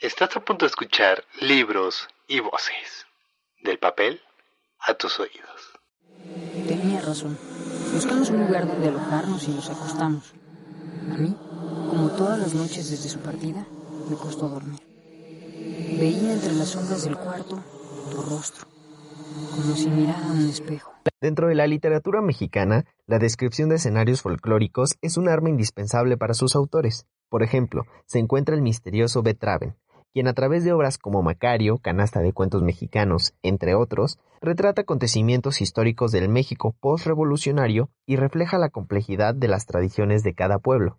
Estás a punto de escuchar libros y voces. Del papel a tus oídos. Tenía razón. Buscamos un lugar donde alojarnos y nos acostamos. A mí, como todas las noches desde su partida, me costó dormir. Veía entre las sombras del cuarto tu rostro, como si mirara un espejo. Dentro de la literatura mexicana, la descripción de escenarios folclóricos es un arma indispensable para sus autores. Por ejemplo, se encuentra el misterioso Betraven, quien a través de obras como Macario, Canasta de Cuentos Mexicanos, entre otros, retrata acontecimientos históricos del México postrevolucionario y refleja la complejidad de las tradiciones de cada pueblo.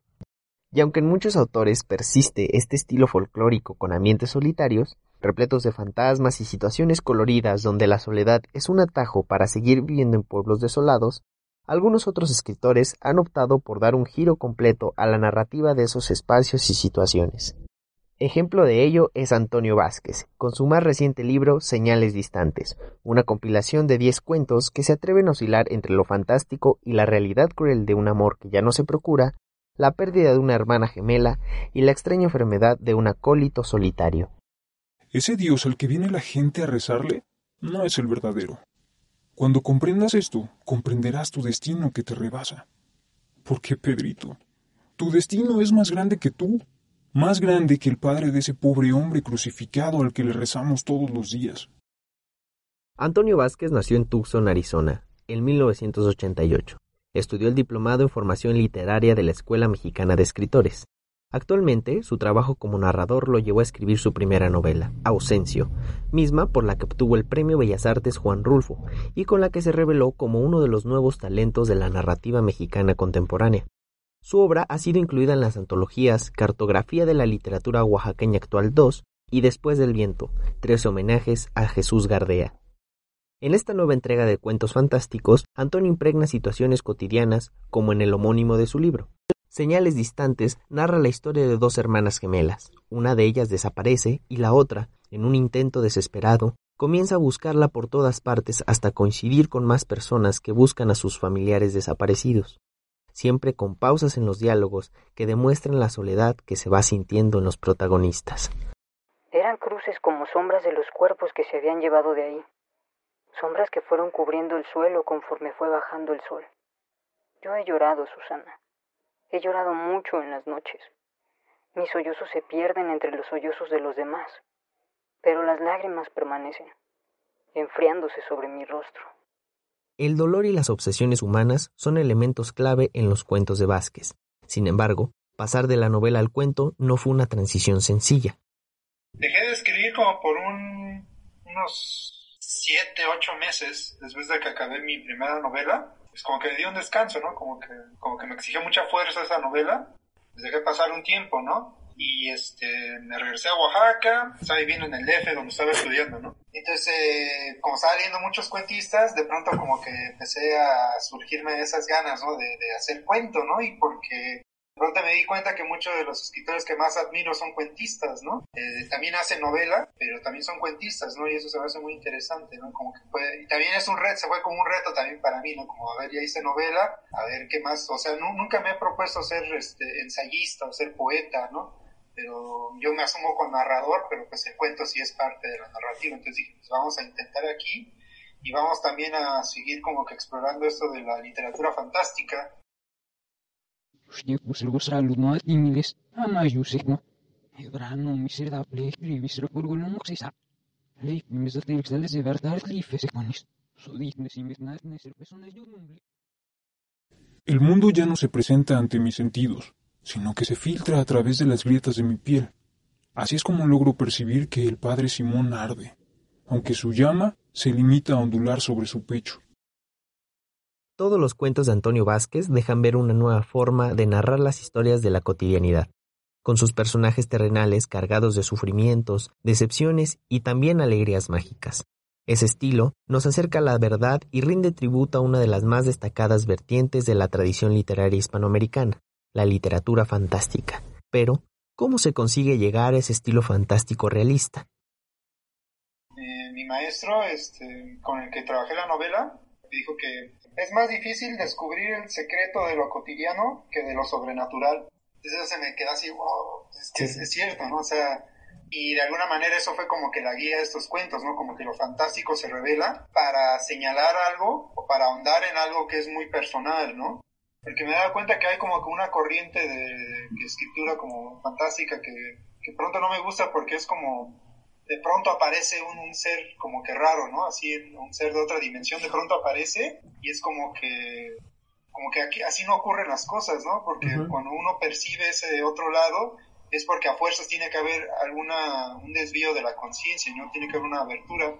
Y aunque en muchos autores persiste este estilo folclórico con ambientes solitarios, repletos de fantasmas y situaciones coloridas donde la soledad es un atajo para seguir viviendo en pueblos desolados, algunos otros escritores han optado por dar un giro completo a la narrativa de esos espacios y situaciones. Ejemplo de ello es Antonio Vázquez, con su más reciente libro Señales Distantes, una compilación de diez cuentos que se atreven a oscilar entre lo fantástico y la realidad cruel de un amor que ya no se procura, la pérdida de una hermana gemela y la extraña enfermedad de un acólito solitario. Ese Dios al que viene la gente a rezarle no es el verdadero. Cuando comprendas esto, comprenderás tu destino que te rebasa. Porque, Pedrito, tu destino es más grande que tú más grande que el padre de ese pobre hombre crucificado al que le rezamos todos los días. Antonio Vázquez nació en Tucson, Arizona, en 1988. Estudió el diplomado en formación literaria de la Escuela Mexicana de Escritores. Actualmente, su trabajo como narrador lo llevó a escribir su primera novela, Ausencio, misma por la que obtuvo el Premio Bellas Artes Juan Rulfo y con la que se reveló como uno de los nuevos talentos de la narrativa mexicana contemporánea. Su obra ha sido incluida en las antologías Cartografía de la Literatura Oaxaqueña Actual 2 y Después del Viento, tres homenajes a Jesús Gardea. En esta nueva entrega de cuentos fantásticos, Antonio impregna situaciones cotidianas, como en el homónimo de su libro. Señales distantes narra la historia de dos hermanas gemelas. Una de ellas desaparece y la otra, en un intento desesperado, comienza a buscarla por todas partes hasta coincidir con más personas que buscan a sus familiares desaparecidos siempre con pausas en los diálogos que demuestran la soledad que se va sintiendo en los protagonistas. Eran cruces como sombras de los cuerpos que se habían llevado de ahí, sombras que fueron cubriendo el suelo conforme fue bajando el sol. Yo he llorado, Susana. He llorado mucho en las noches. Mis sollozos se pierden entre los sollozos de los demás, pero las lágrimas permanecen, enfriándose sobre mi rostro. El dolor y las obsesiones humanas son elementos clave en los cuentos de Vázquez. Sin embargo, pasar de la novela al cuento no fue una transición sencilla. Dejé de escribir como por unos siete, ocho meses después de que acabé mi primera novela. Pues como que di un descanso, ¿no? Como que, como que me exigió mucha fuerza esa novela. Pues dejé pasar un tiempo, ¿no? Y este, me regresé a Oaxaca, estaba viviendo en el DF donde estaba estudiando, ¿no? Entonces, eh, como estaba leyendo muchos cuentistas, de pronto como que empecé a surgirme esas ganas, ¿no? De, de hacer cuento, ¿no? Y porque de pronto me di cuenta que muchos de los escritores que más admiro son cuentistas, ¿no? Eh, también hacen novela, pero también son cuentistas, ¿no? Y eso se me hace muy interesante, ¿no? Como que fue, y también es un reto, se fue como un reto también para mí, ¿no? Como, a ver, ya hice novela, a ver qué más, o sea, nunca me he propuesto ser este, ensayista o ser poeta, ¿no? Pero yo me asumo con narrador, pero pues el cuento sí es parte de la narrativa, entonces dije, pues vamos a intentar aquí y vamos también a seguir como que explorando esto de la literatura fantástica. El mundo ya no se presenta ante mis sentidos, sino que se filtra a través de las grietas de mi piel. Así es como logro percibir que el padre Simón arde, aunque su llama se limita a ondular sobre su pecho. Todos los cuentos de Antonio Vázquez dejan ver una nueva forma de narrar las historias de la cotidianidad. con sus personajes terrenales cargados de sufrimientos, decepciones y también alegrías mágicas. Ese estilo nos acerca a la verdad y rinde tributo a una de las más destacadas vertientes de la tradición literaria hispanoamericana, la literatura fantástica. Pero, ¿cómo se consigue llegar a ese estilo fantástico realista? Eh, mi maestro, este, con el que trabajé la novela, dijo que es más difícil descubrir el secreto de lo cotidiano que de lo sobrenatural. Entonces se me queda así, wow, es que es, cierto, ¿no? O sea, y de alguna manera eso fue como que la guía de estos cuentos, ¿no? Como que lo fantástico se revela para señalar algo o para ahondar en algo que es muy personal, ¿no? Porque me dado cuenta que hay como que una corriente de, escritura como fantástica que, que, pronto no me gusta porque es como de pronto aparece un, ser como que raro, ¿no? Así un ser de otra dimensión de pronto aparece y es como que como que aquí así no ocurren las cosas, ¿no? Porque cuando uno percibe ese otro lado es porque a fuerzas tiene que haber alguna un desvío de la conciencia, ¿no? Tiene que haber una abertura.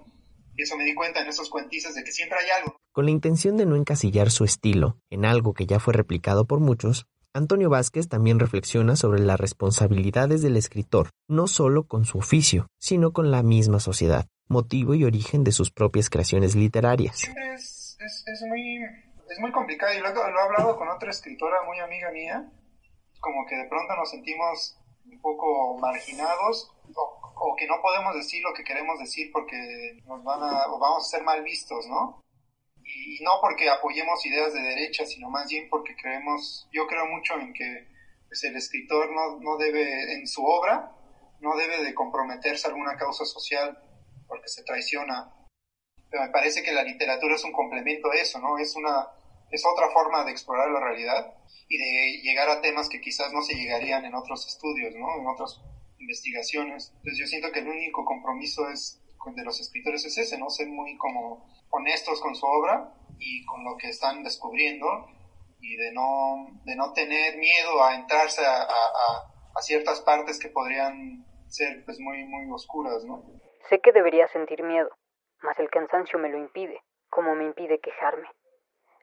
Y eso me di cuenta en esos cuentistas de que siempre hay algo. Con la intención de no encasillar su estilo en algo que ya fue replicado por muchos, Antonio Vázquez también reflexiona sobre las responsabilidades del escritor, no solo con su oficio, sino con la misma sociedad, motivo y origen de sus propias creaciones literarias. Es, es, muy, es muy complicado y lo, lo he hablado con otra escritora muy amiga mía, como que de pronto nos sentimos un poco marginados o, que no podemos decir lo que queremos decir porque nos van a, o vamos a ser mal vistos, ¿no? Y, no porque apoyemos ideas de derecha, sino más bien porque creemos, yo creo mucho en que pues, el escritor no, no debe, en su obra, no debe de comprometerse a alguna causa social porque se traiciona. Pero me parece que la literatura es un complemento de eso, ¿no? Es una, es otra forma de explorar la realidad y de llegar a temas que quizás no se llegarían en otros estudios, ¿no? En otras investigaciones. Entonces yo siento que el único compromiso es de los escritores es ese, ¿no? Ser muy como honestos con su obra y con lo que están descubriendo y de no, de no tener miedo a entrarse a, a, ciertas partes que podrían ser pues muy, muy oscuras, ¿no? Sé que debería sentir miedo, mas el cansancio me lo impide, como me impide quejarme.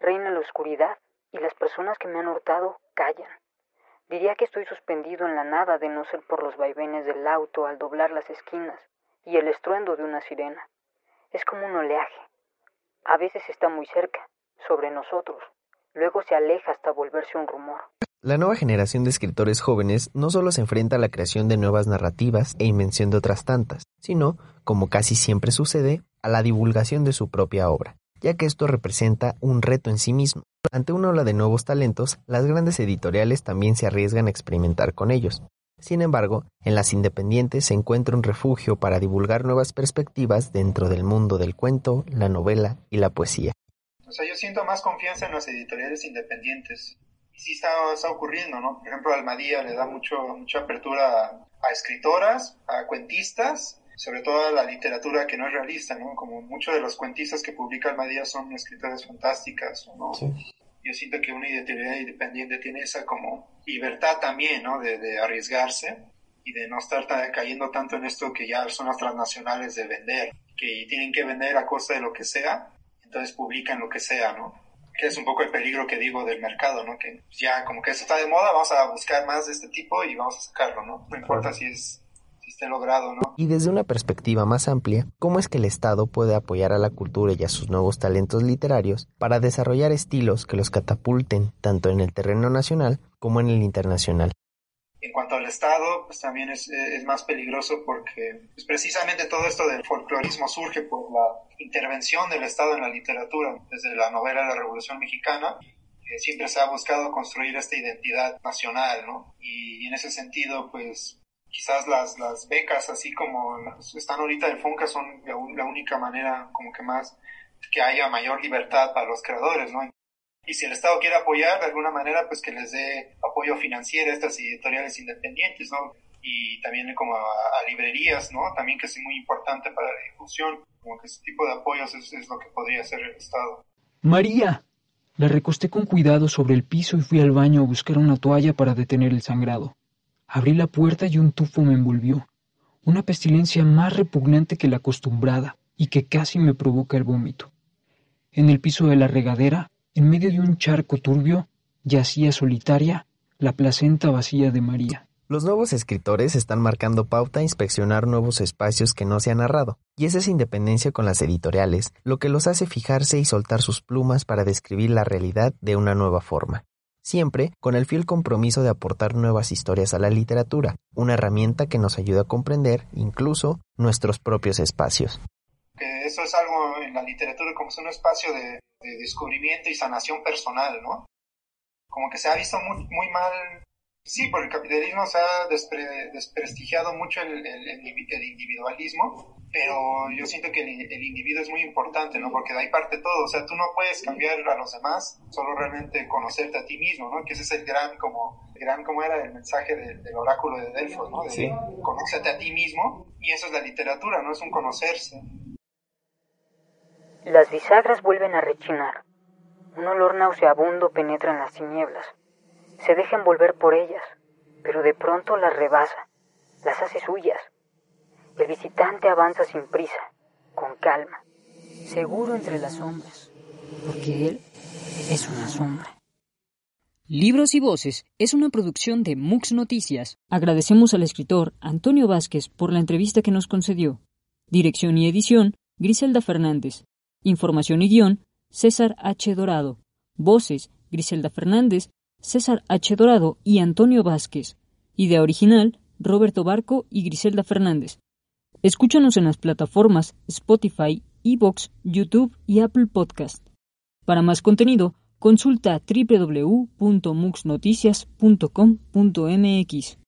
Reina la oscuridad y las personas que me han hurtado callan. Diría que estoy suspendido en la nada de no ser por los vaivenes del auto al doblar las esquinas y el estruendo de una sirena. Es como un oleaje. A veces está muy cerca, sobre nosotros, luego se aleja hasta volverse un rumor. La nueva generación de escritores jóvenes no solo se enfrenta a la creación de nuevas narrativas e invención de otras tantas, sino, como casi siempre sucede, a la divulgación de su propia obra, ya que esto representa un reto en sí mismo. Ante una ola de nuevos talentos, las grandes editoriales también se arriesgan a experimentar con ellos. Sin embargo, en las independientes se encuentra un refugio para divulgar nuevas perspectivas dentro del mundo del cuento, la novela y la poesía. O sea, yo siento más confianza en las editoriales independientes. Y sí está, ocurriendo, ¿no? Por ejemplo, Almadía le da mucho, mucha apertura a, escritoras, a cuentistas, sobre todo a la literatura que no es realista, ¿no? Como muchos de los cuentistas que publica Almadía son escritoras fantásticas, ¿no? Yo siento que una editorial independiente tiene esa como libertad también, ¿no? De, arriesgarse y de no estar cayendo tanto en esto que ya son las transnacionales de vender, que tienen que vender a costa de lo que sea, entonces publican lo que sea, ¿no? Que es un poco el peligro que digo del mercado, ¿no? Que ya como que esto está de moda, vamos a buscar más de este tipo y vamos a sacarlo, ¿no? No importa si es esté logrado, ¿no? Y desde una perspectiva más amplia, ¿cómo es que el Estado puede apoyar a la cultura y a sus nuevos talentos literarios para desarrollar estilos que los catapulten tanto en el terreno nacional como en el internacional? En cuanto al Estado, pues también es, más peligroso porque pues precisamente todo esto del folclorismo surge por la intervención del Estado en la literatura, desde la novela de la Revolución Mexicana, que siempre se ha buscado construir esta identidad nacional, ¿no? Y en ese sentido, pues quizás las, las becas, así como están ahorita del FONCA, son la, única manera como que más que haya mayor libertad para los creadores, ¿no? Y si el Estado quiere apoyar de alguna manera, pues que les dé apoyo financiero a estas editoriales independientes, ¿no? Y también como a, librerías, ¿no? También que es muy importante para la difusión, como que ese tipo de apoyos es, es lo que podría hacer el Estado. María, la recosté con cuidado sobre el piso y fui al baño a buscar una toalla para detener el sangrado. Abrí la puerta y un tufo me envolvió, una pestilencia más repugnante que la acostumbrada y que casi me provoca el vómito. En el piso de la regadera, en medio de un charco turbio, yacía solitaria la placenta vacía de María. Los nuevos escritores están marcando pauta a inspeccionar nuevos espacios que no se han narrado, y es esa independencia con las editoriales lo que los hace fijarse y soltar sus plumas para describir la realidad de una nueva forma. Siempre con el fiel compromiso de aportar nuevas historias a la literatura, una herramienta que nos ayuda a comprender incluso nuestros propios espacios. eso es algo en la literatura como es un espacio de, descubrimiento y sanación personal, ¿no? Como que se ha visto muy, muy mal Sí, por el capitalismo se ha desprestigiado mucho el, individualismo, pero yo siento que el, individuo es muy importante, ¿no? Porque de ahí parte todo, o sea, tú no puedes cambiar a los demás, solo realmente conocerte a ti mismo, ¿no? Que ese es el gran, como, gran, como era el mensaje del oráculo de Delfos, ¿no? De sí. conócete a ti mismo, y eso es la literatura, ¿no? Es un conocerse. Las bisagras vuelven a rechinar. Un olor nauseabundo penetra en las tinieblas se deja envolver por ellas, pero de pronto las rebasa, las hace suyas. El visitante avanza sin prisa, con calma, seguro entre las sombras, porque él es una sombra. Libros y Voces es una producción de Mux Noticias. Agradecemos al escritor Antonio Vázquez por la entrevista que nos concedió. Dirección y edición, Griselda Fernández. Información y guion, César H. Dorado. Voces, Griselda Fernández César H. Dorado y Antonio Vázquez. Idea original, Roberto Barco y Griselda Fernández. Escúchanos en las plataformas Spotify, Evox, YouTube y Apple Podcast. Para más contenido, consulta www.muxnoticias.com.mx.